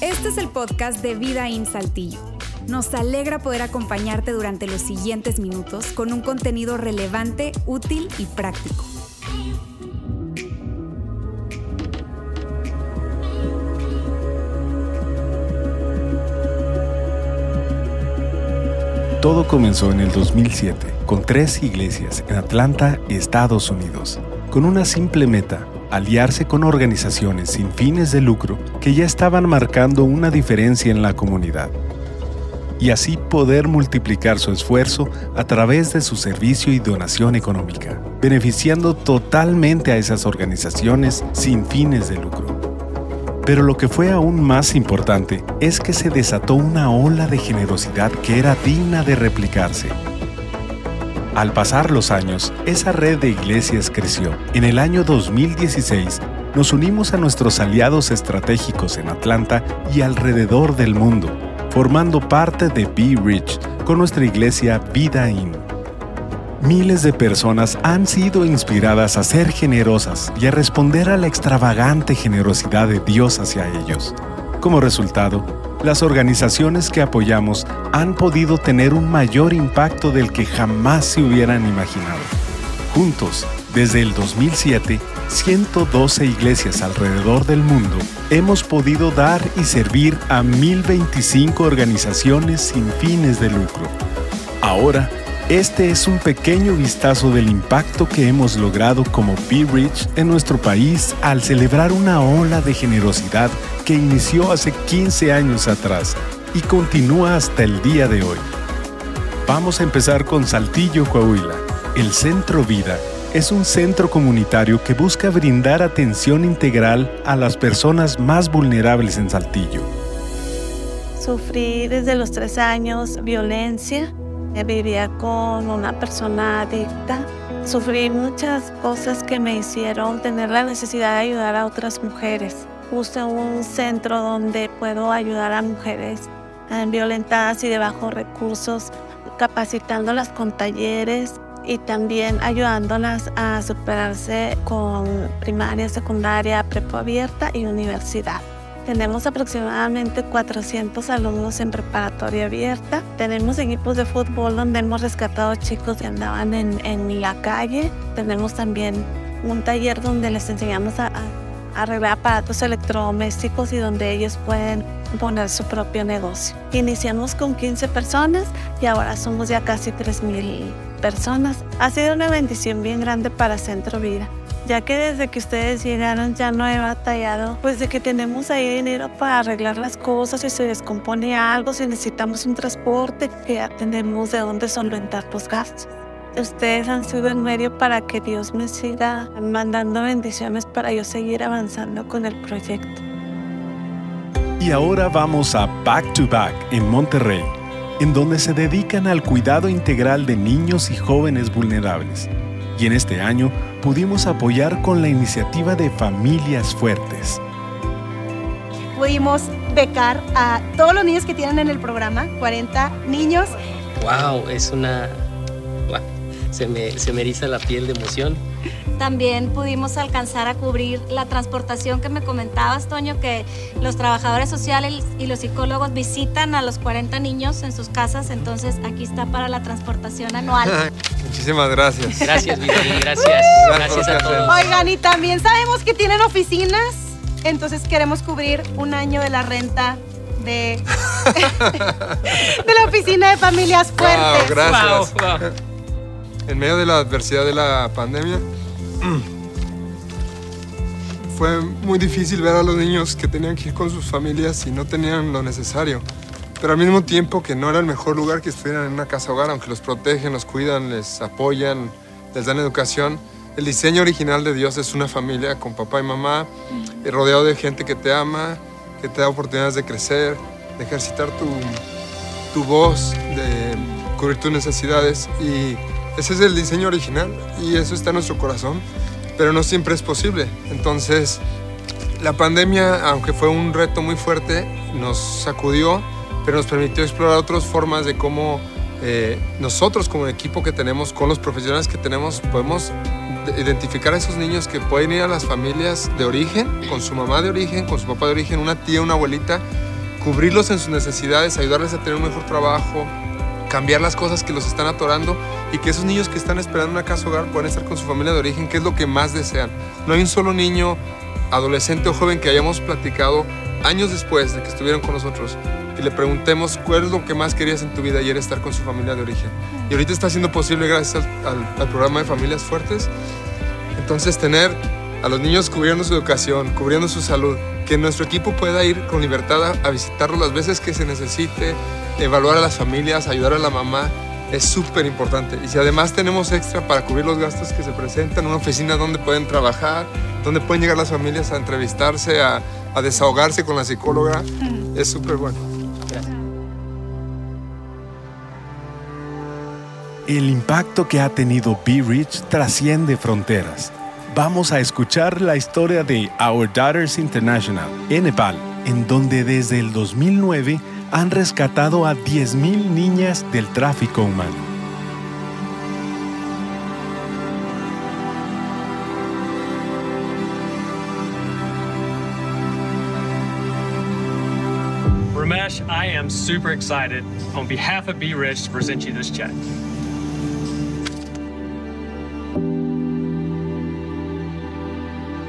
Este es el podcast de Vida en Saltillo. Nos alegra poder acompañarte durante los siguientes minutos con un contenido relevante, útil y práctico. Todo comenzó en el 2007 con tres iglesias en Atlanta, Estados Unidos, con una simple meta, aliarse con organizaciones sin fines de lucro que ya estaban marcando una diferencia en la comunidad y así poder multiplicar su esfuerzo a través de su servicio y donación económica, beneficiando totalmente a esas organizaciones sin fines de lucro. Pero lo que fue aún más importante es que se desató una ola de generosidad que era digna de replicarse. Al pasar los años, esa red de iglesias creció. En el año 2016, nos unimos a nuestros aliados estratégicos en Atlanta y alrededor del mundo, formando parte de Be Rich con nuestra iglesia Vida In. Miles de personas han sido inspiradas a ser generosas y a responder a la extravagante generosidad de Dios hacia ellos. Como resultado, las organizaciones que apoyamos han podido tener un mayor impacto del que jamás se hubieran imaginado. Juntos, desde el 2007, 112 iglesias alrededor del mundo hemos podido dar y servir a 1025 organizaciones sin fines de lucro. Ahora, este es un pequeño vistazo del impacto que hemos logrado como Be Rich en nuestro país al celebrar una ola de generosidad que inició hace 15 años atrás y continúa hasta el día de hoy. Vamos a empezar con Saltillo, Coahuila. El Centro Vida es un centro comunitario que busca brindar atención integral a las personas más vulnerables en Saltillo. Sufrí desde los tres años violencia vivía con una persona adicta. Sufrí muchas cosas que me hicieron tener la necesidad de ayudar a otras mujeres. Puse un centro donde puedo ayudar a mujeres violentadas y de bajos recursos, capacitándolas con talleres y también ayudándolas a superarse con primaria, secundaria, prepo abierta y universidad. Tenemos aproximadamente 400 alumnos en preparatoria abierta. Tenemos equipos de fútbol donde hemos rescatado chicos que andaban en, en la calle. Tenemos también un taller donde les enseñamos a, a arreglar aparatos electrodomésticos y donde ellos pueden poner su propio negocio. Iniciamos con 15 personas y ahora somos ya casi 3.000 personas. Ha sido una bendición bien grande para Centro Vida ya que desde que ustedes llegaron ya no he batallado, pues de que tenemos ahí dinero para arreglar las cosas, si se descompone algo, si necesitamos un transporte, que ya tenemos de dónde solventar los gastos. Ustedes han sido el medio para que Dios me siga mandando bendiciones para yo seguir avanzando con el proyecto. Y ahora vamos a Back to Back en Monterrey, en donde se dedican al cuidado integral de niños y jóvenes vulnerables. Y en este año pudimos apoyar con la iniciativa de Familias Fuertes. Pudimos becar a todos los niños que tienen en el programa, 40 niños. ¡Wow! Es una... Se, me, se me eriza la piel de emoción. También pudimos alcanzar a cubrir la transportación que me comentabas, Toño, que los trabajadores sociales y los psicólogos visitan a los 40 niños en sus casas, entonces aquí está para la transportación anual. Muchísimas gracias. Gracias, Vivi, gracias. Gracias a todos. Oigan, y también sabemos que tienen oficinas, entonces queremos cubrir un año de la renta de, de la oficina de familias fuertes. Wow, gracias. Wow, wow. En medio de la adversidad de la pandemia, fue muy difícil ver a los niños que tenían que ir con sus familias y no tenían lo necesario. Pero al mismo tiempo que no era el mejor lugar que estuvieran en una casa hogar, aunque los protegen, los cuidan, les apoyan, les dan educación. El diseño original de Dios es una familia con papá y mamá, eh, rodeado de gente que te ama, que te da oportunidades de crecer, de ejercitar tu, tu voz, de cubrir tus necesidades. Y ese es el diseño original y eso está en nuestro corazón, pero no siempre es posible. Entonces, la pandemia, aunque fue un reto muy fuerte, nos sacudió, pero nos permitió explorar otras formas de cómo eh, nosotros como equipo que tenemos, con los profesionales que tenemos, podemos de identificar a esos niños que pueden ir a las familias de origen, con su mamá de origen, con su papá de origen, una tía, una abuelita, cubrirlos en sus necesidades, ayudarles a tener un mejor trabajo, cambiar las cosas que los están atorando y que esos niños que están esperando una casa hogar puedan estar con su familia de origen, que es lo que más desean. No hay un solo niño, adolescente o joven que hayamos platicado años después de que estuvieron con nosotros y le preguntemos cuál es lo que más querías en tu vida y era estar con su familia de origen. Y ahorita está siendo posible gracias al, al programa de Familias Fuertes. Entonces tener a los niños cubriendo su educación, cubriendo su salud, que nuestro equipo pueda ir con libertad a, a visitarlos las veces que se necesite, evaluar a las familias, ayudar a la mamá, es súper importante. Y si además tenemos extra para cubrir los gastos que se presentan, una oficina donde pueden trabajar, donde pueden llegar las familias a entrevistarse, a, a desahogarse con la psicóloga, es súper bueno. El impacto que ha tenido Be Rich trasciende fronteras. Vamos a escuchar la historia de Our Daughters International en Nepal, en donde desde el 2009 han rescatado a 10.000 niñas del tráfico humano. Ramesh, I am super excited on behalf of Be Rich to present you this check.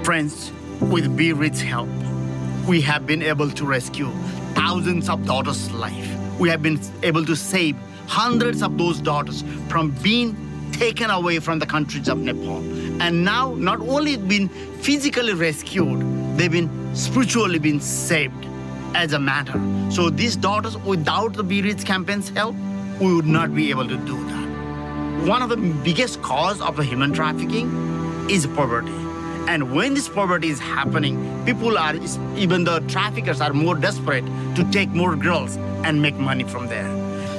Friends, with Rich help, we have been able to rescue thousands of daughters' life. We have been able to save hundreds of those daughters from being taken away from the countries of Nepal. And now, not only been physically rescued, they've been spiritually been saved as a matter. So these daughters, without the Rich campaign's help, we would not be able to do that. One of the biggest cause of human trafficking is poverty. And when this poverty is happening, people are, even the traffickers are more desperate to take more girls and make money from there.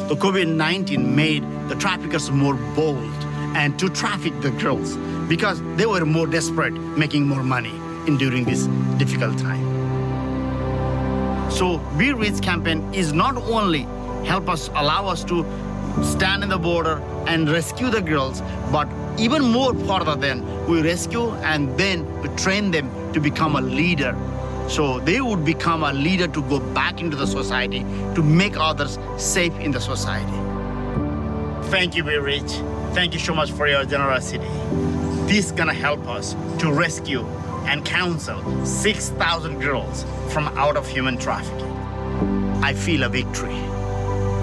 The COVID 19 made the traffickers more bold and to traffic the girls because they were more desperate making more money in during this difficult time. So We Reach campaign is not only help us allow us to stand in the border and rescue the girls, but even more further than we rescue and then we train them to become a leader. So they would become a leader to go back into the society to make others safe in the society. Thank you, Be Rich. Thank you so much for your generosity. This is gonna help us to rescue and counsel 6,000 girls from out of human trafficking. I feel a victory.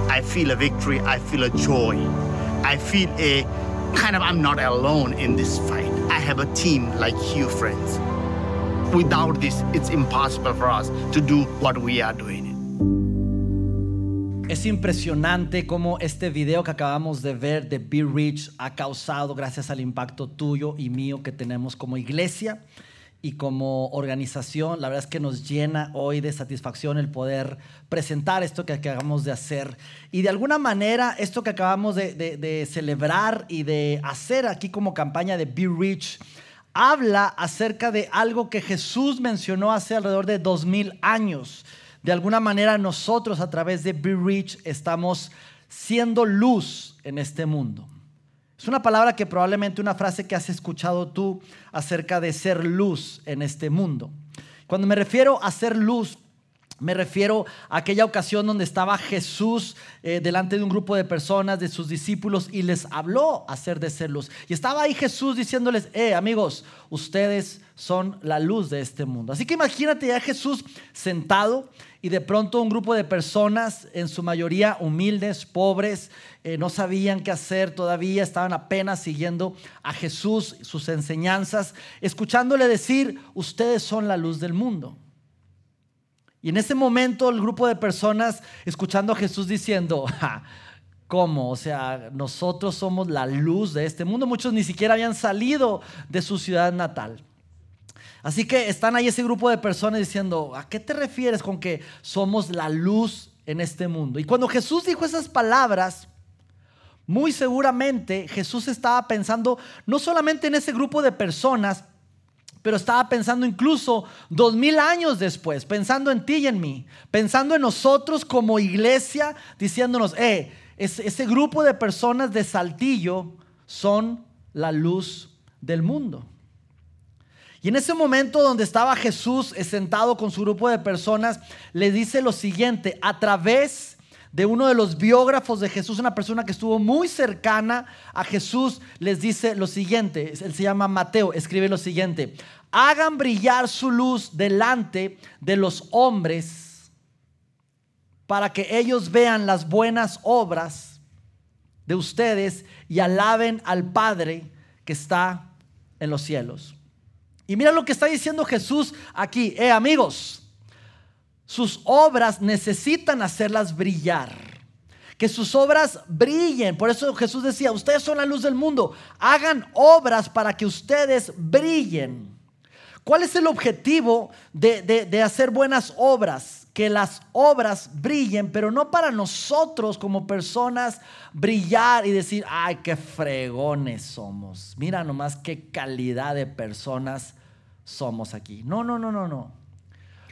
I feel a victory. I feel a joy. I feel a kind of I'm not alone in this fight. I have a team like you, friends. Without this, it's impossible for us to do what we are doing. Es impresionante cómo este video que acabamos de ver de Be Rich ha causado, gracias al impacto tuyo y mío que tenemos como iglesia y como organización, la verdad es que nos llena hoy de satisfacción el poder presentar esto que acabamos de hacer. Y de alguna manera, esto que acabamos de, celebrar y de hacer aquí como campaña de Be Rich, habla acerca de algo que Jesús mencionó hace alrededor de dos mil años. De alguna manera nosotros a través de Be Rich estamos siendo luz en este mundo. Es una palabra que probablemente una frase que has escuchado tú acerca de ser luz en este mundo. Cuando me refiero a ser luz, me refiero a aquella ocasión donde estaba Jesús eh, delante de un grupo de personas, de sus discípulos, y les habló acerca de ser luz. Y estaba ahí Jesús diciéndoles, eh, amigos, ustedes son la luz de este mundo. Así que imagínate ya Jesús sentado y de pronto un grupo de personas, en su mayoría humildes, pobres, eh, no sabían qué hacer todavía, estaban apenas siguiendo a Jesús, sus enseñanzas, escuchándole decir, ustedes son la luz del mundo. Y en ese momento el grupo de personas escuchando a Jesús diciendo, "Ja, ¿cómo? O sea, nosotros somos la luz de este mundo. Muchos ni siquiera habían salido de su ciudad natal. Así que están ahí ese grupo de personas diciendo, ¿a qué te refieres con que somos la luz en este mundo? Y cuando Jesús dijo esas palabras, muy seguramente Jesús estaba pensando no solamente en ese grupo de personas, pero estaba pensando incluso dos mil años después, pensando en ti y en mí, pensando en nosotros como iglesia, diciéndonos, eh, ese, grupo de personas de Saltillo son la luz del mundo. Y en ese momento donde estaba Jesús sentado con su grupo de personas, le dice lo siguiente, a través de uno de los biógrafos de Jesús, una persona que estuvo muy cercana a Jesús, les dice lo siguiente, él se llama Mateo, escribe lo siguiente, hagan brillar su luz delante de los hombres para que ellos vean las buenas obras de ustedes y alaben al Padre que está en los cielos. Y mira lo que está diciendo Jesús aquí, eh amigos, sus obras necesitan hacerlas brillar. Que sus obras brillen. Por eso Jesús decía, ustedes son la luz del mundo. Hagan obras para que ustedes brillen. ¿Cuál es el objetivo de, de hacer buenas obras? Que las obras brillen, pero no para nosotros como personas brillar y decir, ay, qué fregones somos. Mira nomás qué calidad de personas somos aquí. No, no, no, no, no.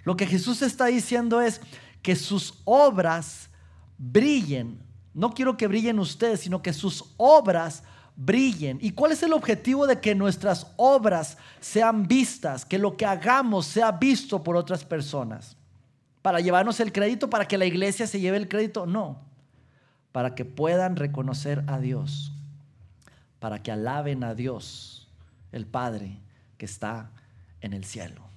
Lo que Jesús está diciendo es que sus obras brillen. No quiero que brillen ustedes, sino que sus obras brillen. ¿Y cuál es el objetivo de que nuestras obras sean vistas, que lo que hagamos sea visto por otras personas? ¿Para llevarnos el crédito, para que la iglesia se lleve el crédito? No, para que puedan reconocer a Dios, para que alaben a Dios, el Padre que está en el cielo.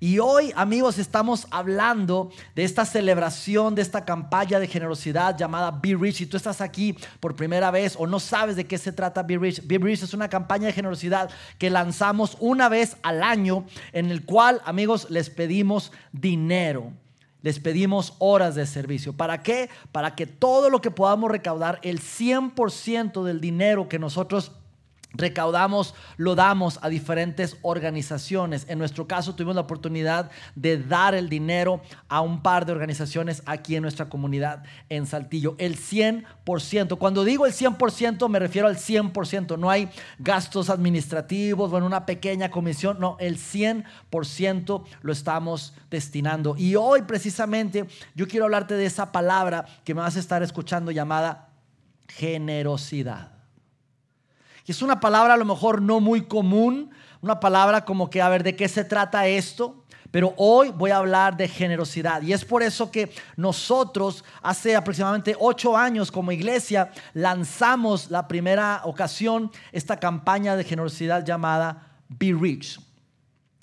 Y hoy, amigos, estamos hablando de esta celebración, de esta campaña de generosidad llamada Be Rich. Si tú estás aquí por primera vez o no sabes de qué se trata Be Rich, Be Rich es una campaña de generosidad que lanzamos una vez al año, en el cual, amigos, les pedimos dinero. Les pedimos horas de servicio. ¿Para qué? Para que todo lo que podamos recaudar, el 100% del dinero que nosotros recaudamos, lo damos a diferentes organizaciones. En nuestro caso tuvimos la oportunidad de dar el dinero a un par de organizaciones aquí en nuestra comunidad en Saltillo. El 100%. Cuando digo el 100% me refiero al 100%. No hay gastos administrativos, bueno, una pequeña comisión. No, el 100% lo estamos destinando. Y hoy precisamente yo quiero hablarte de esa palabra que me vas a estar escuchando llamada generosidad es una palabra a lo mejor no muy común, una palabra como que, a ver, ¿de qué se trata esto? Pero hoy voy a hablar de generosidad. Y es por eso que nosotros hace aproximadamente ocho años como iglesia lanzamos la primera ocasión esta campaña de generosidad llamada Be Rich.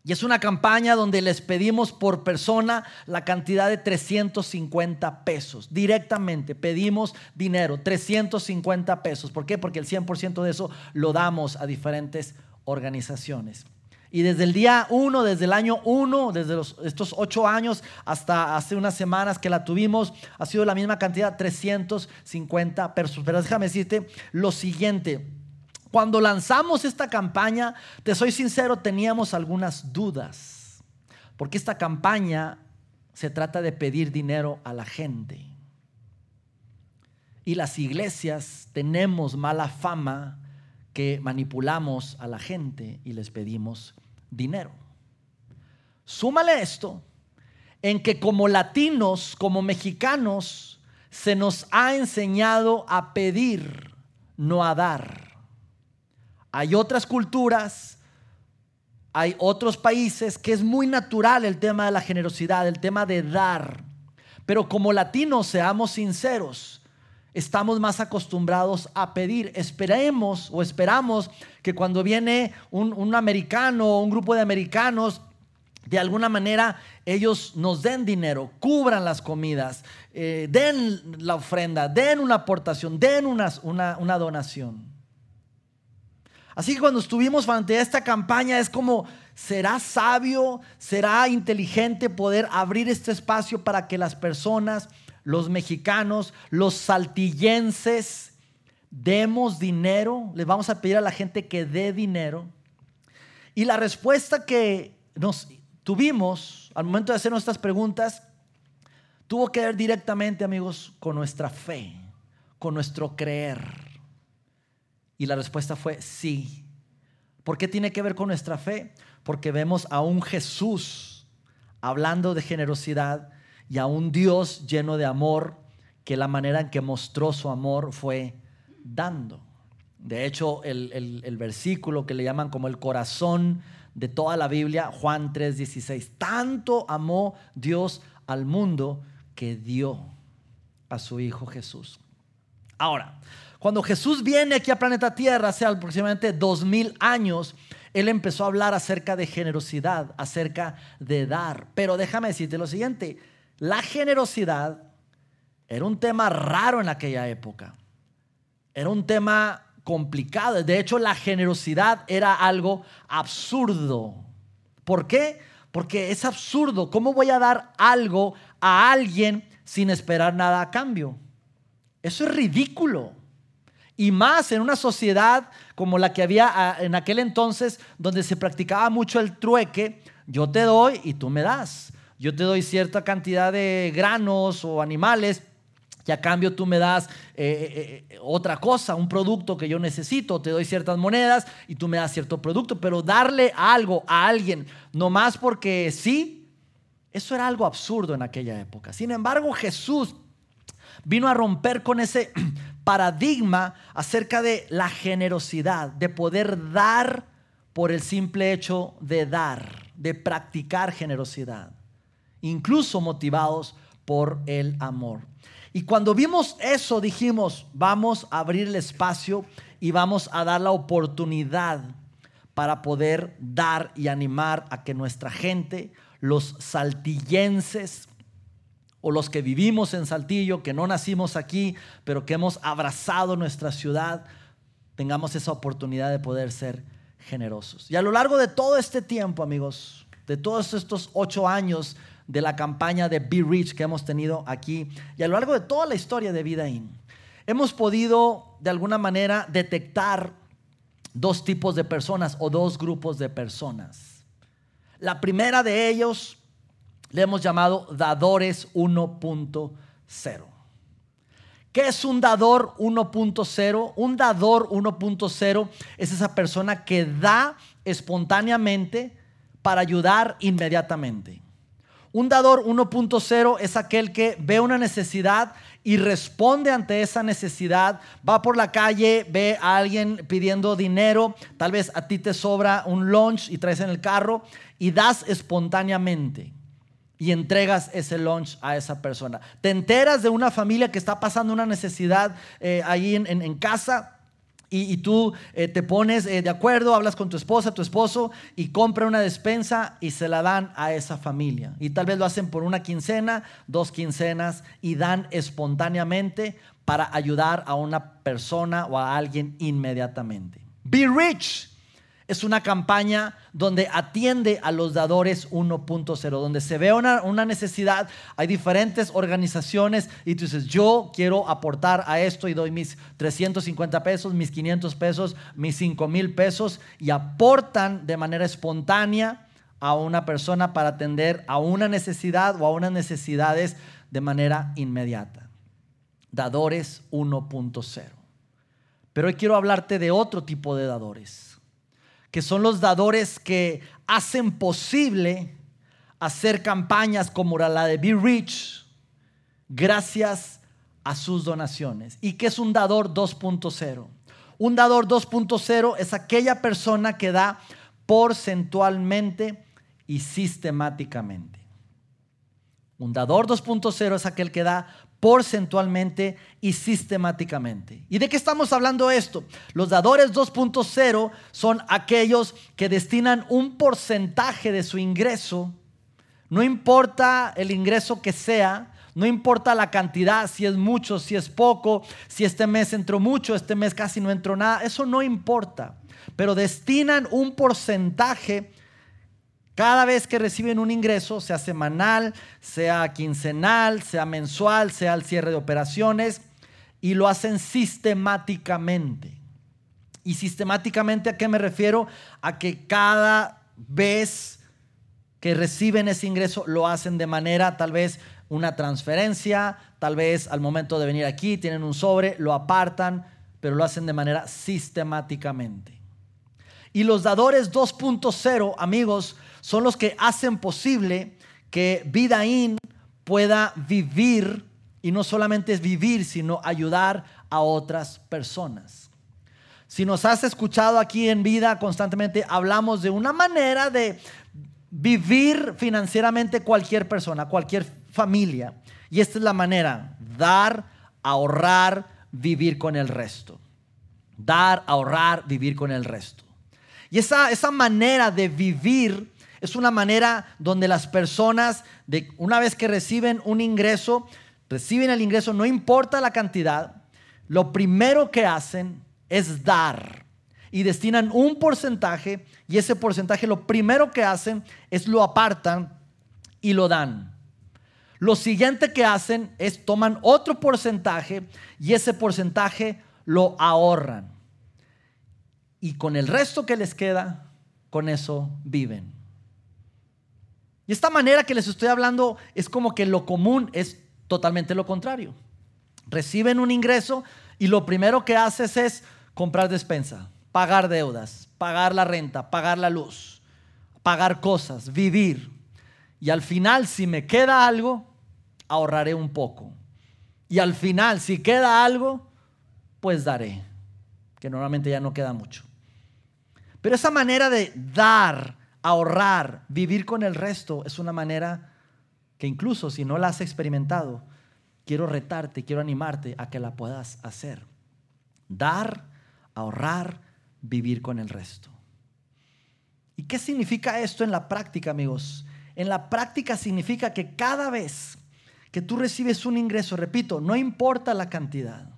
Y es una campaña donde les pedimos por persona la cantidad de 350 pesos. Directamente pedimos dinero, 350 pesos. ¿Por qué? Porque el 100% de eso lo damos a diferentes organizaciones. Y desde el día 1, desde el año 1, desde estos ocho años hasta hace unas semanas que la tuvimos, ha sido la misma cantidad, 350 pesos. Pero déjame decirte lo siguiente. Cuando lanzamos esta campaña, te soy sincero, teníamos algunas dudas, porque esta campaña se trata de pedir dinero a la gente. Y las iglesias tenemos mala fama que manipulamos a la gente y les pedimos dinero. Súmale esto en que como latinos, como mexicanos, se nos ha enseñado a pedir, no a dar. Hay otras culturas, hay otros países que es muy natural el tema de la generosidad, el tema de dar. Pero como latinos, seamos sinceros, estamos más acostumbrados a pedir. Esperemos o esperamos que cuando viene un, americano o un grupo de americanos, de alguna manera ellos nos den dinero, cubran las comidas, eh, den la ofrenda, den una aportación, den una, una donación. Así que cuando estuvimos frente a esta campaña es como, ¿será sabio, será inteligente poder abrir este espacio para que las personas, los mexicanos, los saltillenses, demos dinero? Les vamos a pedir a la gente que dé dinero. Y la respuesta que nos tuvimos al momento de hacer nuestras preguntas tuvo que ver directamente, amigos, con nuestra fe, con nuestro creer. Y la respuesta fue sí. ¿Por qué tiene que ver con nuestra fe? Porque vemos a un Jesús hablando de generosidad y a un Dios lleno de amor que la manera en que mostró su amor fue dando. De hecho, el, el- el versículo que le llaman como el corazón de toda la Biblia, Juan 3:16, tanto amó Dios al mundo que dio a su Hijo Jesús. Ahora, cuando Jesús viene aquí a planeta Tierra hace aproximadamente dos mil años, Él empezó a hablar acerca de generosidad, acerca de dar. Pero déjame decirte lo siguiente, la generosidad era un tema raro en aquella época. Era un tema complicado. De hecho, la generosidad era algo absurdo. ¿Por qué? Porque es absurdo. ¿Cómo voy a dar algo a alguien sin esperar nada a cambio? Eso es ridículo. Y más en una sociedad como la que había ah, en aquel entonces, donde se practicaba mucho el trueque, yo te doy y tú me das. Yo te doy cierta cantidad de granos o animales y a cambio tú me das eh, eh, otra cosa, un producto que yo necesito, te doy ciertas monedas y tú me das cierto producto, pero darle algo a alguien, nomás porque sí, eso era algo absurdo en aquella época. Sin embargo, Jesús vino a romper con ese paradigma acerca de la generosidad, de poder dar por el simple hecho de dar, de practicar generosidad, incluso motivados por el amor. Y cuando vimos eso dijimos, vamos a abrir el espacio y vamos a dar la oportunidad para poder dar y animar a que nuestra gente, los saltillenses, o los que vivimos en Saltillo, que no nacimos aquí, pero que hemos abrazado nuestra ciudad, tengamos esa oportunidad de poder ser generosos. Y a lo largo de todo este tiempo, amigos, de todos estos ocho años de la campaña de Be Rich que hemos tenido aquí, y a lo largo de toda la historia de Vida In, hemos podido de alguna manera detectar dos tipos de personas o dos grupos de personas. La primera de ellos le hemos llamado dadores 1.0. ¿Qué es un dador 1.0? Un dador 1.0 es esa persona que da espontáneamente para ayudar inmediatamente. Un dador 1.0 es aquel que ve una necesidad y responde ante esa necesidad. Va por la calle, ve a alguien pidiendo dinero, tal vez a ti te sobra un lunch y traes en el carro y das espontáneamente y entregas ese lunch a esa persona. Te enteras de una familia que está pasando una necesidad eh, ahí en, casa. Y, y tú eh, te pones eh, de acuerdo, hablas con tu esposa, tu esposo y compra una despensa y se la dan a esa familia. Y tal vez lo hacen por una quincena, dos quincenas y dan espontáneamente para ayudar a una persona o a alguien inmediatamente. Be rich es una campaña donde atiende a los dadores 1.0, donde se ve una, una necesidad, hay diferentes organizaciones y tú dices, yo quiero aportar a esto y doy mis 350 pesos, mis 500 pesos, mis 5 mil pesos y aportan de manera espontánea a una persona para atender a una necesidad o a unas necesidades de manera inmediata. Dadores 1.0. Pero hoy quiero hablarte de otro tipo de dadores que son los dadores que hacen posible hacer campañas como la de Be Rich gracias a sus donaciones. ¿Y qué es un dador 2.0? Un dador 2.0 es aquella persona que da porcentualmente y sistemáticamente. Un dador 2.0 es aquel que da porcentualmente y sistemáticamente. ¿Y de qué estamos hablando esto? Los dadores 2.0 son aquellos que destinan un porcentaje de su ingreso, no importa el ingreso que sea, no importa la cantidad, si es mucho, si es poco, si este mes entró mucho, este mes casi no entró nada, eso no importa, pero destinan un porcentaje cada vez que reciben un ingreso, sea semanal, sea quincenal, sea mensual, sea al cierre de operaciones, y lo hacen sistemáticamente. ¿Y sistemáticamente a qué me refiero? A que cada vez que reciben ese ingreso lo hacen de manera tal vez una transferencia, tal vez al momento de venir aquí tienen un sobre, lo apartan, pero lo hacen de manera sistemáticamente. Y los dadores 2.0, amigos, son los que hacen posible que Vidaín pueda vivir, y no solamente es vivir, sino ayudar a otras personas. Si nos has escuchado aquí en vida constantemente, hablamos de una manera de vivir financieramente cualquier persona, cualquier familia. Y esta es la manera, dar, ahorrar, vivir con el resto. Dar, ahorrar, vivir con el resto. Y esa, esa manera de vivir es una manera donde las personas, de, una vez que reciben un ingreso, reciben el ingreso, no importa la cantidad, lo primero que hacen es dar y destinan un porcentaje y ese porcentaje lo primero que hacen es lo apartan y lo dan. Lo siguiente que hacen es toman otro porcentaje y ese porcentaje lo ahorran. Y con el resto que les queda, con eso viven. Y esta manera que les estoy hablando es como que lo común es totalmente lo contrario. Reciben un ingreso y lo primero que haces es comprar despensa, pagar deudas, pagar la renta, pagar la luz, pagar cosas, vivir. Y al final, si me queda algo, ahorraré un poco. Y al final, si queda algo, pues daré, que normalmente ya no queda mucho. Pero esa manera de dar, ahorrar, vivir con el resto, es una manera que incluso si no la has experimentado, quiero retarte, quiero animarte a que la puedas hacer. Dar, ahorrar, vivir con el resto. ¿Y qué significa esto en la práctica, amigos? En la práctica significa que cada vez que tú recibes un ingreso, repito, no importa la cantidad,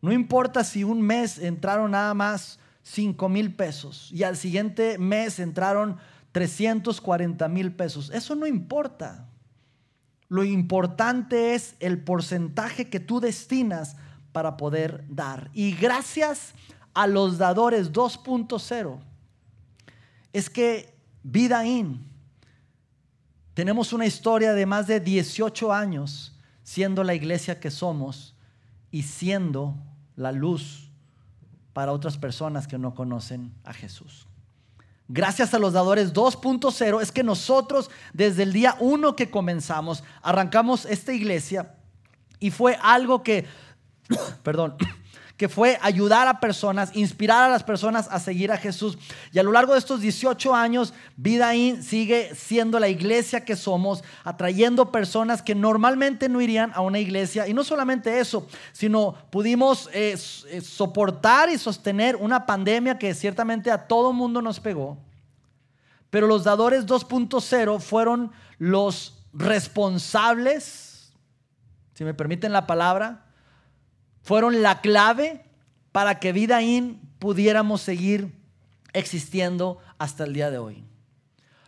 no importa si un mes entraron nada más 5 mil pesos y al siguiente mes entraron 340 mil pesos, eso no importa. Lo importante es el porcentaje que tú destinas para poder dar. Y gracias a los dadores 2.0 es que Vida In tenemos una historia de más de 18 años siendo la iglesia que somos y siendo la luz para otras personas que no conocen a Jesús gracias a los dadores 2.0, es que nosotros desde el día 1 que comenzamos, arrancamos esta iglesia y fue algo que, perdón, que fue ayudar a personas, inspirar a las personas a seguir a Jesús. Y a lo largo de estos 18 años, Vidaín sigue siendo la iglesia que somos, atrayendo personas que normalmente no irían a una iglesia. Y no solamente eso, sino pudimos eh, eh, soportar y sostener una pandemia que ciertamente a todo mundo nos pegó. Pero los dadores 2.0 fueron los responsables, si me permiten la palabra, fueron la clave para que Vidaín pudiéramos seguir existiendo hasta el día de hoy.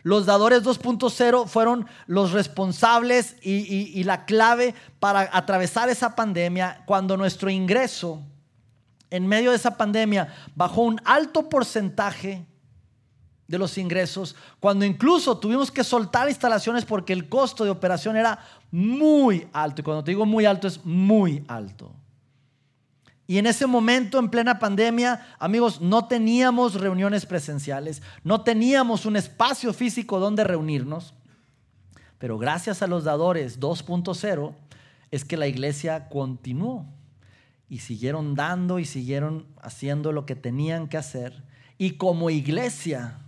Los dadores 2.0 fueron los responsables y, y, la clave para atravesar esa pandemia cuando nuestro ingreso en medio de esa pandemia bajó un alto porcentaje de los ingresos, cuando incluso tuvimos que soltar instalaciones porque el costo de operación era muy alto. Y cuando te digo muy alto es muy alto. Y en ese momento, en plena pandemia, amigos, no teníamos reuniones presenciales, no teníamos un espacio físico donde reunirnos, pero gracias a los dadores 2.0 es que la iglesia continuó y siguieron dando y siguieron haciendo lo que tenían que hacer. Y como iglesia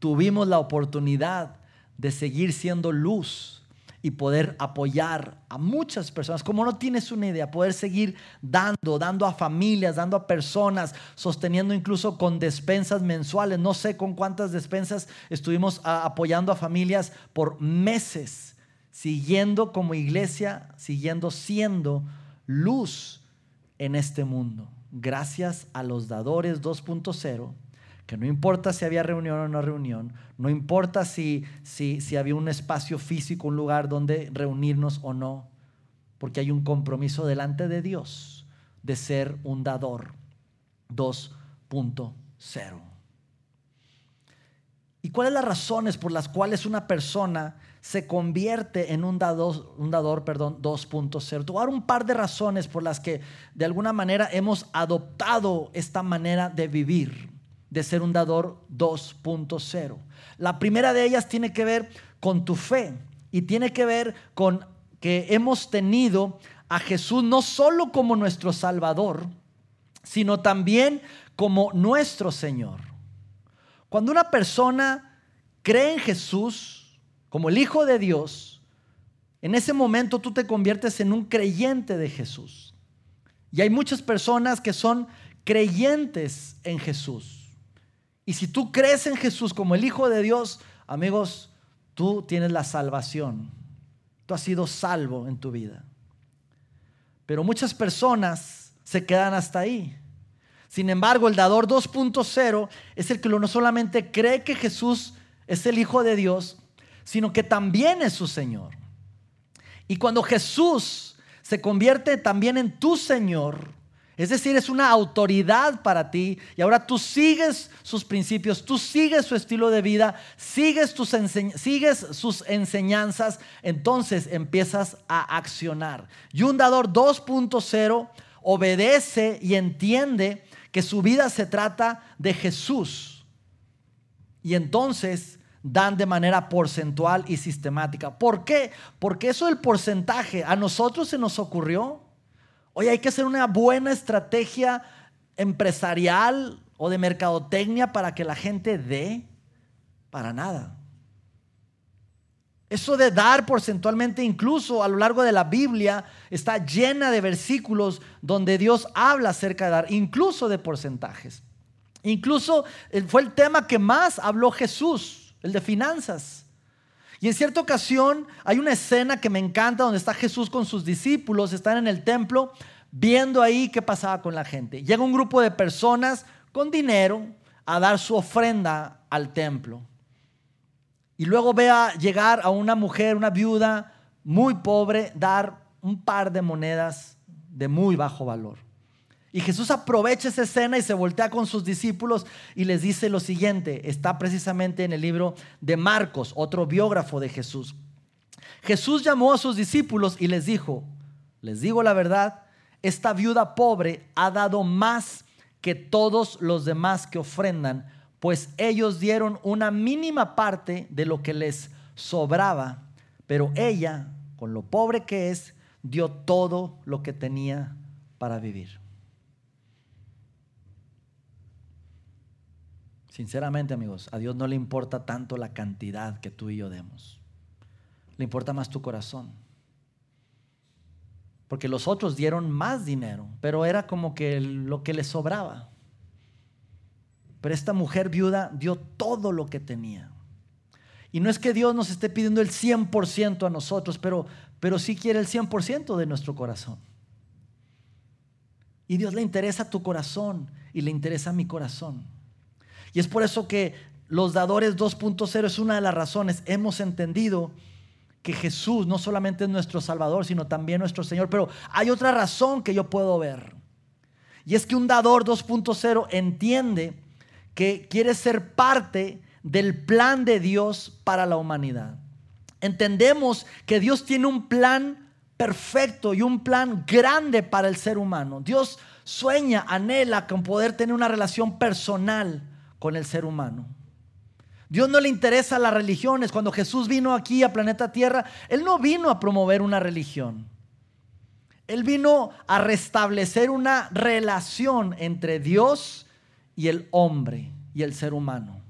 tuvimos la oportunidad de seguir siendo luz y poder apoyar a muchas personas. Como no tienes una idea, poder seguir dando, dando a familias, dando a personas, sosteniendo incluso con despensas mensuales. No sé con cuántas despensas estuvimos apoyando a familias por meses, siguiendo como iglesia, siguiendo siendo luz en este mundo. Gracias a los dadores 2.0 que no importa si había reunión o no reunión, no importa si, si, si había un espacio físico, un lugar donde reunirnos o no, porque hay un compromiso delante de Dios de ser un dador 2.0. ¿Y cuáles las razones por las cuales una persona se convierte en un dador, un dador perdón, 2.0? Te voy a dar un par de razones por las que de alguna manera hemos adoptado esta manera de vivir de ser un dador 2.0. La primera de ellas tiene que ver con tu fe y tiene que ver con que hemos tenido a Jesús no solo como nuestro Salvador, sino también como nuestro Señor. Cuando una persona cree en Jesús como el Hijo de Dios, en ese momento tú te conviertes en un creyente de Jesús. Y hay muchas personas que son creyentes en Jesús. Y si tú crees en Jesús como el Hijo de Dios, amigos, tú tienes la salvación. Tú has sido salvo en tu vida. Pero muchas personas se quedan hasta ahí. Sin embargo, el dador 2.0 es el que no solamente cree que Jesús es el Hijo de Dios, sino que también es su Señor. Y cuando Jesús se convierte también en tu Señor, es decir, es una autoridad para ti y ahora tú sigues sus principios, tú sigues su estilo de vida, sigues, sus enseñanzas, entonces empiezas a accionar. Y un dador 2.0 obedece y entiende que su vida se trata de Jesús. Y entonces dan de manera porcentual y sistemática. ¿Por qué? Porque eso del porcentaje a nosotros se nos ocurrió. Hoy hay que hacer una buena estrategia empresarial o de mercadotecnia para que la gente dé. Para nada. Eso de dar porcentualmente, incluso a lo largo de la Biblia, está llena de versículos donde Dios habla acerca de dar, incluso de porcentajes. Incluso eh, fue el tema que más habló Jesús el de finanzas. Y en cierta ocasión hay una escena que me encanta donde está Jesús con sus discípulos, están en el templo viendo ahí qué pasaba con la gente. Llega un grupo de personas con dinero a dar su ofrenda al templo. Y luego ve a llegar a una mujer, una viuda muy pobre, dar un par de monedas de muy bajo valor. Y Jesús aprovecha esa escena y se voltea con sus discípulos y les dice lo siguiente. Está precisamente en el libro de Marcos, otro biógrafo de Jesús. Jesús llamó a sus discípulos y les dijo, les digo la verdad, esta viuda pobre ha dado más que todos los demás que ofrendan, pues ellos dieron una mínima parte de lo que les sobraba, pero ella, con lo pobre que es, dio todo lo que tenía para vivir. Sinceramente, amigos, a Dios no le importa tanto la cantidad que tú y yo demos. Le importa más tu corazón. Porque los otros dieron más dinero, pero era como que lo que les sobraba. Pero esta mujer viuda dio todo lo que tenía. Y no es que Dios nos esté pidiendo el 100% a nosotros, pero, pero sí quiere el 100% de nuestro corazón. Y Dios le interesa tu corazón y le interesa mi corazón. Y es por eso que los dadores 2.0 es una de las razones. Hemos entendido que Jesús no solamente es nuestro Salvador, sino también nuestro Señor. Pero hay otra razón que yo puedo ver. Y es que un dador 2.0 entiende que quiere ser parte del plan de Dios para la humanidad. Entendemos que Dios tiene un plan perfecto y un plan grande para el ser humano. Dios sueña, anhela con poder tener una relación personal con el ser humano. Dios no le interesa las religiones. Cuando Jesús vino aquí a planeta Tierra, Él no vino a promover una religión. Él vino a restablecer una relación entre Dios y el hombre y el ser humano.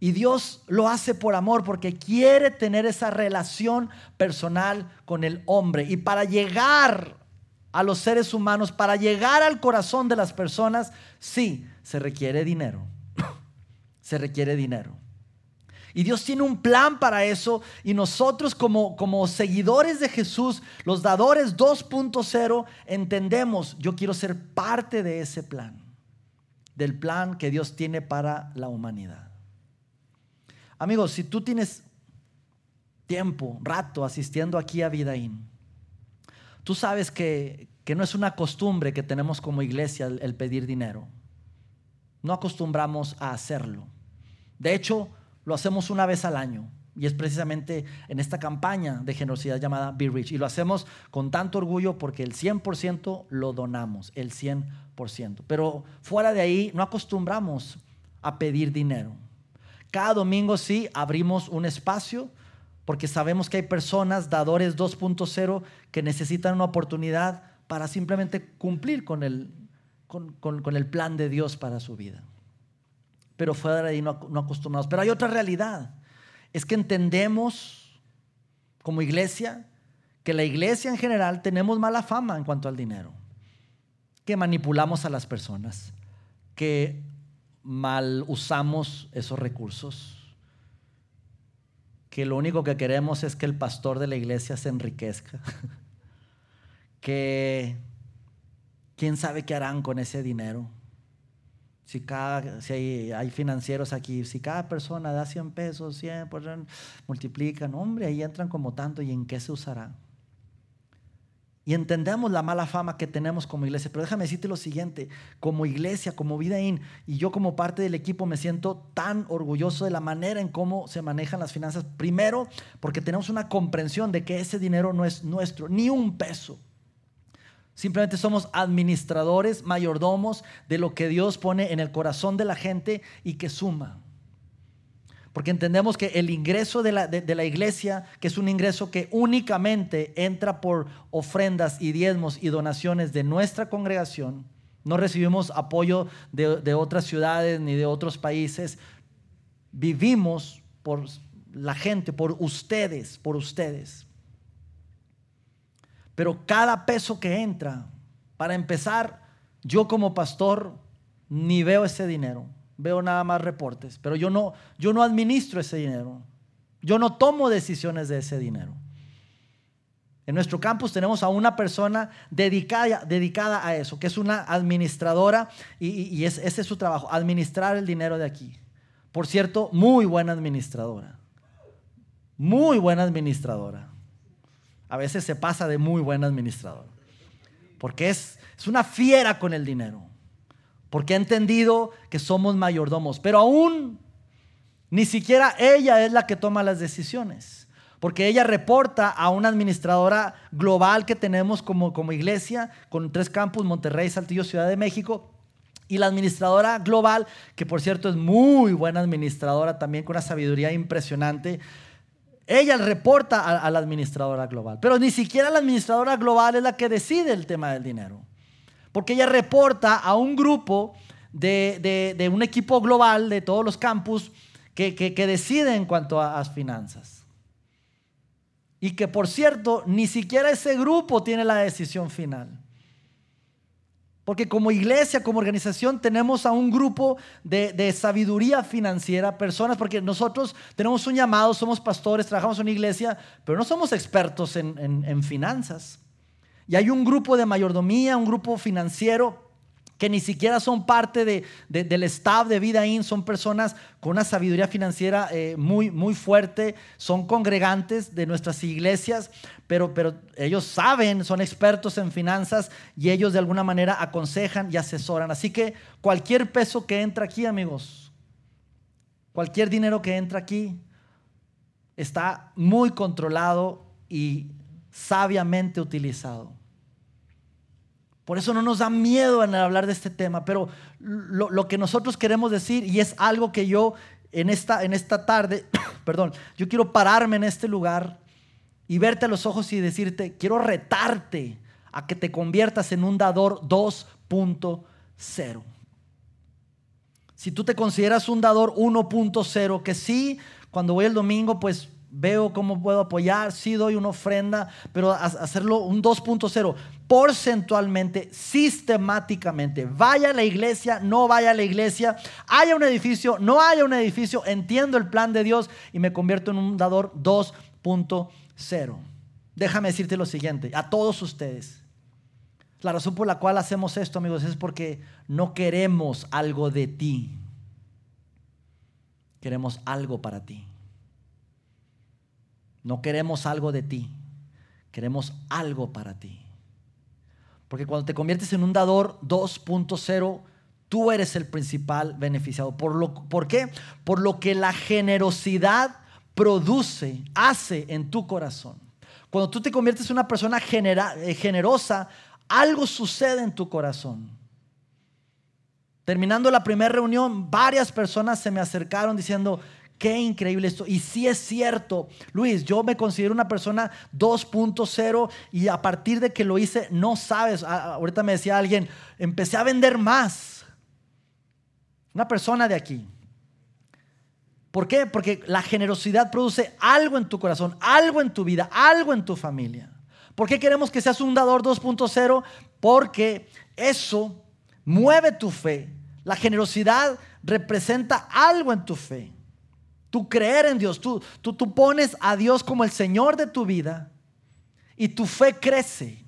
Y Dios lo hace por amor porque quiere tener esa relación personal con el hombre. Y para llegar a los seres humanos, para llegar al corazón de las personas, sí, se requiere dinero. se requiere dinero. Y Dios tiene un plan para eso y nosotros como, como seguidores de Jesús, los dadores 2.0, entendemos, yo quiero ser parte de ese plan, del plan que Dios tiene para la humanidad. Amigos, si tú tienes tiempo, rato asistiendo aquí a Vidaín, tú sabes que, no es una costumbre que tenemos como iglesia el pedir dinero. No acostumbramos a hacerlo. De hecho, lo hacemos una vez al año. Y es precisamente en esta campaña de generosidad llamada Be Rich. Y lo hacemos con tanto orgullo porque el 100% lo donamos, el 100%. Pero fuera de ahí no acostumbramos a pedir dinero. Cada domingo sí abrimos un espacio porque sabemos que hay personas, dadores 2.0, que necesitan una oportunidad para simplemente cumplir con el con, con el plan de Dios para su vida. Pero fuera de ahí no, no acostumbrados. Pero hay otra realidad. Es que entendemos como iglesia que la iglesia en general tenemos mala fama en cuanto al dinero. Que manipulamos a las personas. Que mal usamos esos recursos que lo único que queremos es que el pastor de la iglesia se enriquezca, que quién sabe qué harán con ese dinero. Si, cada, si hay, financieros aquí, si cada persona da 100 pesos, 100, pues, multiplican, hombre, ahí entran como tanto, ¿y en qué se usará? Y entendemos la mala fama que tenemos como iglesia. Pero déjame decirte lo siguiente, como iglesia, como Vidaín, y yo como parte del equipo me siento tan orgulloso de la manera en cómo se manejan las finanzas. Primero, porque tenemos una comprensión de que ese dinero no es nuestro, ni un peso. Simplemente somos administradores, mayordomos de lo que Dios pone en el corazón de la gente y que suma. Porque entendemos que el ingreso de la, iglesia, que es un ingreso que únicamente entra por ofrendas y diezmos y donaciones de nuestra congregación, no recibimos apoyo de, de otras ciudades ni de otros países, vivimos por la gente, por ustedes, por ustedes. Pero cada peso que entra, para empezar, yo como pastor ni veo ese dinero veo nada más reportes, pero yo no, yo no administro ese dinero. Yo no tomo decisiones de ese dinero. En nuestro campus tenemos a una persona dedicada, dedicada a eso, que es una administradora y, ese es su trabajo, administrar el dinero de aquí. Por cierto, muy buena administradora. Muy buena administradora. A veces se pasa de muy buena administradora. Porque es, es una fiera con el dinero porque ha entendido que somos mayordomos. Pero aún ni siquiera ella es la que toma las decisiones, porque ella reporta a una administradora global que tenemos como, como iglesia, con tres campus, Monterrey, Saltillo, Ciudad de México. Y la administradora global, que por cierto es muy buena administradora también, con una sabiduría impresionante, ella reporta a, la administradora global. Pero ni siquiera la administradora global es la que decide el tema del dinero. Porque ella reporta a un grupo de, un equipo global de todos los campus que, decide en cuanto a las finanzas. Y que por cierto, ni siquiera ese grupo tiene la decisión final. Porque como iglesia, como organización, tenemos a un grupo de, sabiduría financiera, personas, porque nosotros tenemos un llamado, somos pastores, trabajamos en una iglesia, pero no somos expertos en finanzas. Y hay un grupo de mayordomía, un grupo financiero que ni siquiera son parte del staff de Vida In, son personas con una sabiduría financiera eh, muy, muy fuerte, son congregantes de nuestras iglesias, pero, pero ellos saben, son expertos en finanzas y ellos de alguna manera aconsejan y asesoran. Así que cualquier peso que entra aquí, amigos, cualquier dinero que entra aquí, está muy controlado y sabiamente utilizado. Por eso no nos da miedo en hablar de este tema, pero lo, que nosotros queremos decir, y es algo que yo en esta, en esta tarde, perdón, yo quiero pararme en este lugar y verte a los ojos y decirte, quiero retarte a que te conviertas en un dador 2.0. Si tú te consideras un dador 1.0, que sí, cuando voy el domingo, pues veo cómo puedo apoyar, sí doy una ofrenda, pero hacerlo un 2.0, porcentualmente, sistemáticamente. Vaya a la iglesia, no vaya a la iglesia, haya un edificio, no haya un edificio, entiendo el plan de Dios y me convierto en un dador 2.0. Déjame decirte lo siguiente, a todos ustedes. La razón por la cual hacemos esto, amigos, es porque no queremos algo de ti. Queremos algo para ti. No queremos algo de ti, queremos algo para ti. Porque cuando te conviertes en un dador 2.0, tú eres el principal beneficiado. ¿Por, lo, ¿Por qué? Por lo que la generosidad produce, hace en tu corazón. Cuando tú te conviertes en una persona eh, generosa, algo sucede en tu corazón. Terminando la primera reunión, varias personas se me acercaron diciendo, Qué increíble esto. Y sí es cierto, Luis, yo me considero una persona 2.0 y a partir de que lo hice, no sabes, ahorita me decía alguien, empecé a vender más. Una persona de aquí. ¿Por qué? Porque la generosidad produce algo en tu corazón, algo en tu vida, algo en tu familia. ¿Por qué queremos que seas un dador 2.0? Porque eso mueve tu fe. La generosidad representa algo en tu fe. Tu creer en Dios, tú, tú, tú pones a Dios como el Señor de tu vida y tu fe crece.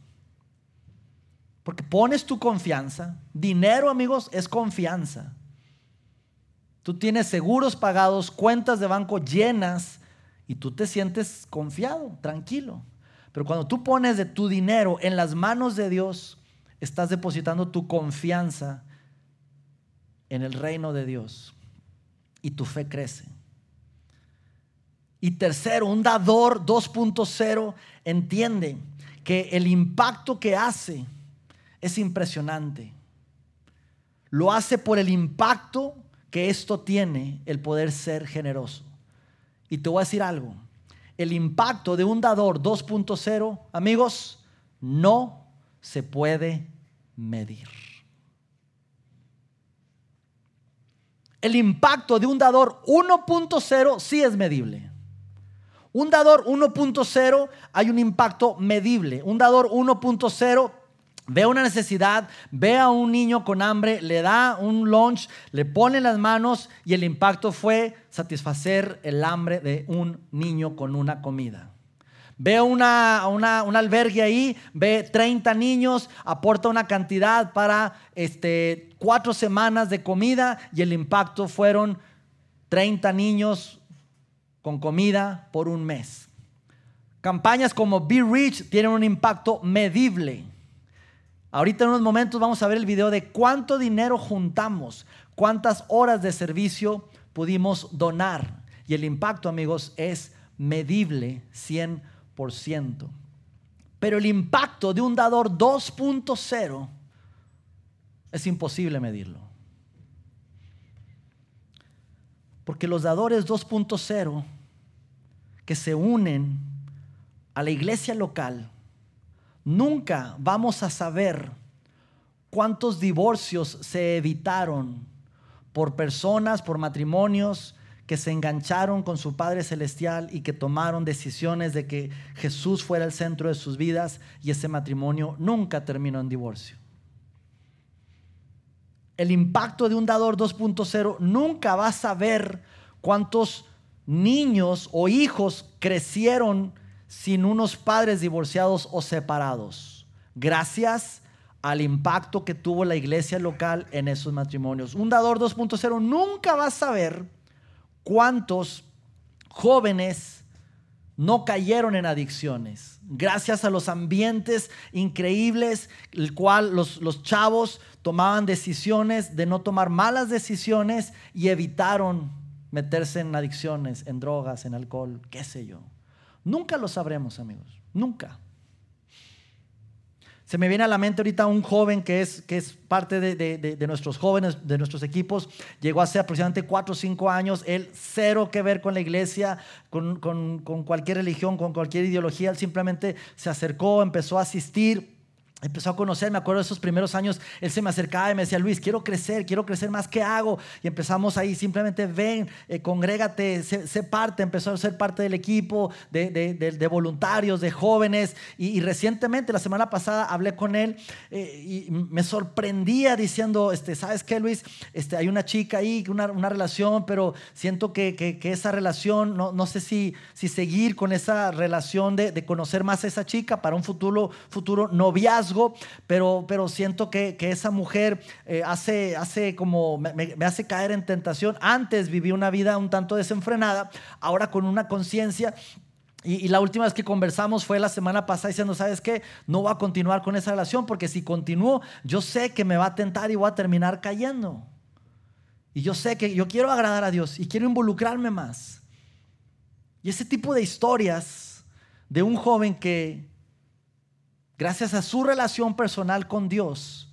Porque pones tu confianza. Dinero, amigos, es confianza. Tú tienes seguros pagados, cuentas de banco llenas y tú te sientes confiado, tranquilo. Pero cuando tú pones de tu dinero en las manos de Dios, estás depositando tu confianza en el reino de Dios y tu fe crece. Y tercero, un dador 2.0 entiende que el impacto que hace es impresionante. Lo hace por el impacto que esto tiene el poder ser generoso. Y te voy a decir algo. El impacto de un dador 2.0, amigos, no se puede medir. El impacto de un dador 1.0 sí es medible. Un dador 1.0 hay un impacto medible. Un dador 1.0 ve una necesidad, ve a un niño con hambre, le da un lunch, le pone las manos y el impacto fue satisfacer el hambre de un niño con una comida. Ve una, una, un albergue ahí, ve 30 niños, aporta una cantidad para este, cuatro semanas de comida y el impacto fueron 30 niños con comida por un mes. Campañas como Be Rich tienen un impacto medible. Ahorita en unos momentos vamos a ver el video de cuánto dinero juntamos, cuántas horas de servicio pudimos donar. Y el impacto, amigos, es medible 100%. Pero el impacto de un dador 2.0 es imposible medirlo. Porque los dadores 2.0 que se unen a la iglesia local, nunca vamos a saber cuántos divorcios se evitaron por personas, por matrimonios que se engancharon con su Padre Celestial y que tomaron decisiones de que Jesús fuera el centro de sus vidas y ese matrimonio nunca terminó en divorcio el impacto de un dador 2.0, nunca vas a ver cuántos niños o hijos crecieron sin unos padres divorciados o separados, gracias al impacto que tuvo la iglesia local en esos matrimonios. Un dador 2.0 nunca vas a ver cuántos jóvenes no cayeron en adicciones. Gracias a los ambientes increíbles, el cual los, los chavos tomaban decisiones de no tomar malas decisiones y evitaron meterse en adicciones, en drogas, en alcohol, qué sé yo. Nunca lo sabremos, amigos. Nunca. Se me viene a la mente ahorita un joven que es, que es parte de, nuestros jóvenes, de nuestros equipos. Llegó hace aproximadamente 4 o 5 años. Él cero que ver con la iglesia, con, con cualquier religión, con cualquier ideología. Él simplemente se acercó, empezó a asistir empezó a conocer, me acuerdo de esos primeros años, él se me acercaba y me decía, Luis, quiero crecer, quiero crecer más, ¿qué hago? Y empezamos ahí, simplemente ven, eh, congrégate, sé, parte, empezó a ser parte del equipo de, voluntarios, de jóvenes. Y, recientemente, la semana pasada, hablé con él eh, y me sorprendía diciendo, este, ¿sabes qué, Luis? Este, hay una chica ahí, una, una relación, pero siento que, que, esa relación, no, no sé si, si seguir con esa relación de, conocer más a esa chica para un futuro, futuro noviazgo pero, pero siento que, esa mujer eh, hace, hace como, me, hace caer en tentación. Antes viví una vida un tanto desenfrenada, ahora con una conciencia y, la última vez que conversamos fue la semana pasada diciendo, ¿sabes qué? No voy a continuar con esa relación porque si continúo, yo sé que me va a tentar y voy a terminar cayendo. Y yo sé que yo quiero agradar a Dios y quiero involucrarme más. Y ese tipo de historias de un joven que gracias a su relación personal con Dios,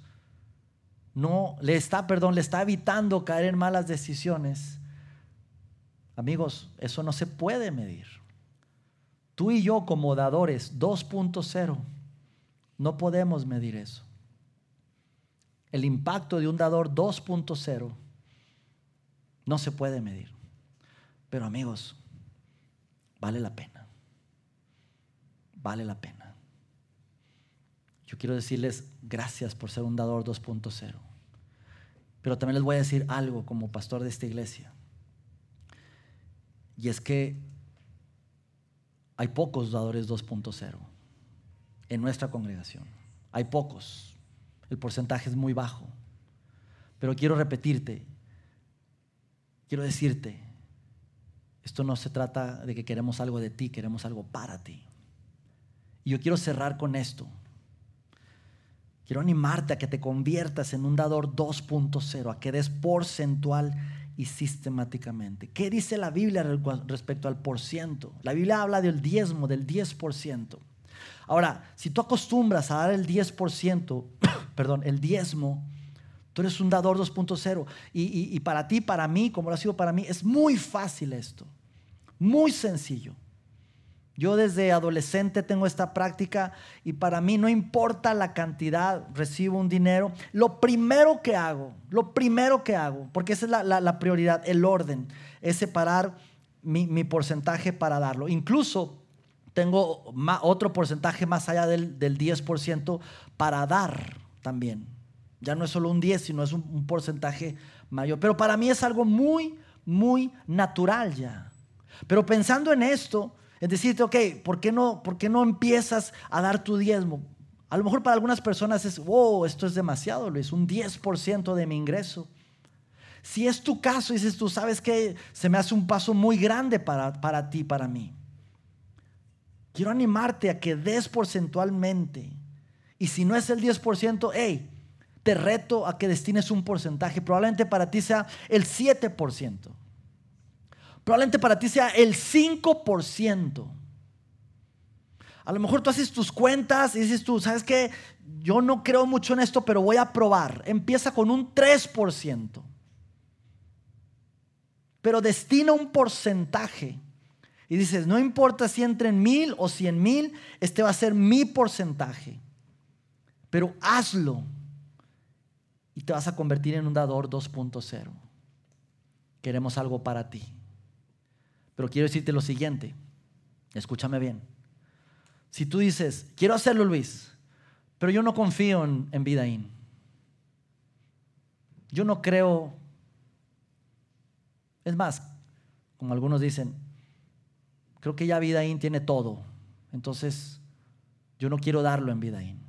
no le está, perdón, le está evitando caer en malas decisiones. Amigos, eso no se puede medir. Tú y yo como dadores 2.0 no podemos medir eso. El impacto de un dador 2.0 no se puede medir. Pero amigos, vale la pena. Vale la pena. Yo quiero decirles gracias por ser un dador 2.0. Pero también les voy a decir algo como pastor de esta iglesia. Y es que hay pocos dadores 2.0 en nuestra congregación. Hay pocos. El porcentaje es muy bajo. Pero quiero repetirte, quiero decirte, esto no se trata de que queremos algo de ti, queremos algo para ti. Y yo quiero cerrar con esto. Quiero animarte a que te conviertas en un dador 2.0, a que des porcentual y sistemáticamente. ¿Qué dice la Biblia respecto al por ciento? La Biblia habla del diezmo, del 10%. Ahora, si tú acostumbras a dar el 10%, perdón, el diezmo, tú eres un dador 2.0. Y, y para ti, para mí, como lo ha sido para mí, es muy fácil esto. Muy sencillo. Yo desde adolescente tengo esta práctica y para mí no importa la cantidad, recibo un dinero. Lo primero que hago, lo primero que hago, porque esa es la, prioridad, el orden, es separar mi, porcentaje para darlo. Incluso tengo otro porcentaje más allá del, 10% para dar también. Ya no es solo un 10, sino es un porcentaje mayor. Pero para mí es algo muy, muy natural ya. Pero pensando en esto, es decirte, ok, ¿por qué no, por qué no empiezas a dar tu diezmo? A lo mejor para algunas personas es, wow, esto es demasiado, Luis, un 10% de mi ingreso. Si es tu caso, dices tú, sabes que se me hace un paso muy grande para, para ti, para mí. Quiero animarte a que des porcentualmente. Y si no es el 10%, hey, te reto a que destines un porcentaje. Probablemente para ti sea el 7% probablemente para ti sea el 5%. A lo mejor tú haces tus cuentas y dices tú, ¿sabes qué? Yo no creo mucho en esto, pero voy a probar. Empieza con un 3%. Pero destina un porcentaje. Y dices, no importa si entre en mil o cien mil, este va a ser mi porcentaje. Pero hazlo. Y te vas a convertir en un dador 2.0. Queremos algo para ti. Pero quiero decirte lo siguiente, escúchame bien. Si tú dices, quiero hacerlo Luis, pero yo no confío en, Vidaín. Yo no creo, es más, como algunos dicen, creo que ya Vidaín tiene todo, entonces yo no quiero darlo en Vidaín.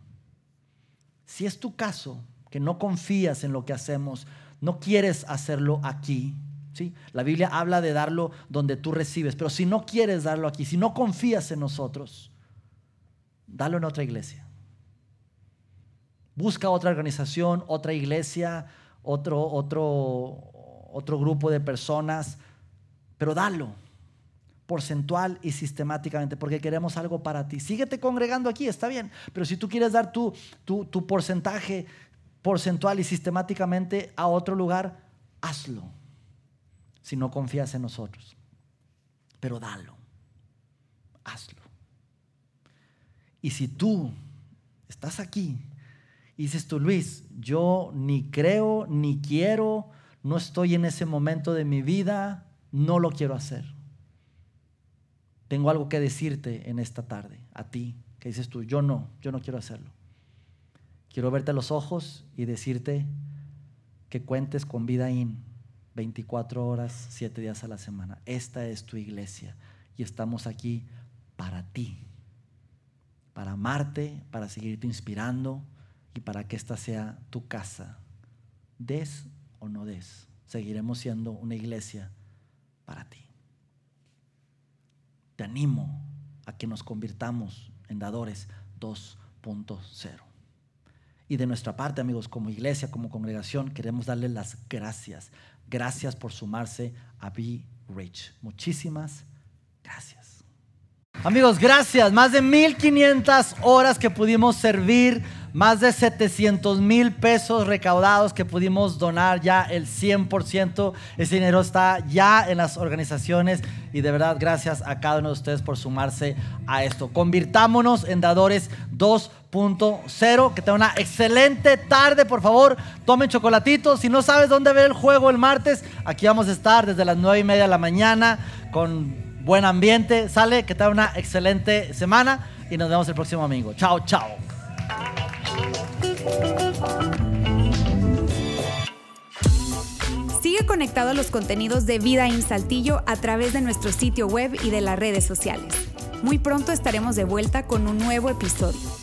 Si es tu caso, que no confías en lo que hacemos, no quieres hacerlo aquí, la Biblia habla de darlo donde tú recibes, pero si no quieres darlo aquí, si no confías en nosotros, dalo en otra iglesia. Busca otra organización, otra iglesia, otro, otro, otro grupo de personas, pero dalo porcentual y sistemáticamente, porque queremos algo para ti. Síguete congregando aquí, está bien, pero si tú quieres dar tu, tu, tu porcentaje porcentual y sistemáticamente a otro lugar, hazlo si no confías en nosotros. Pero dalo, hazlo. Y si tú estás aquí y dices tú, Luis, yo ni creo, ni quiero, no estoy en ese momento de mi vida, no lo quiero hacer. Tengo algo que decirte en esta tarde, a ti, que dices tú, yo no, yo no quiero hacerlo. Quiero verte los ojos y decirte que cuentes con vida in 24 horas, 7 días a la semana. Esta es tu iglesia y estamos aquí para ti, para amarte, para seguirte inspirando y para que esta sea tu casa. Des o no des, seguiremos siendo una iglesia para ti. Te animo a que nos convirtamos en dadores 2.0. Y de nuestra parte, amigos, como iglesia, como congregación, queremos darle las gracias Gracias por sumarse a Be Rich. Muchísimas gracias. Amigos, gracias. Más de 1500 horas que pudimos servir Más de 700 mil pesos recaudados que pudimos donar ya el 100%. Ese dinero está ya en las organizaciones y de verdad gracias a cada uno de ustedes por sumarse a esto. Convirtámonos en dadores 2.0. Que tengan una excelente tarde, por favor. Tomen chocolatitos. Si no sabes dónde ver el juego el martes, aquí vamos a estar desde las 9 y media de la mañana con buen ambiente. Sale, que tengan una excelente semana y nos vemos el próximo domingo. Chao, chao. Sigue conectado a los contenidos de Vida en Saltillo a través de nuestro sitio web y de las redes sociales. Muy pronto estaremos de vuelta con un nuevo episodio.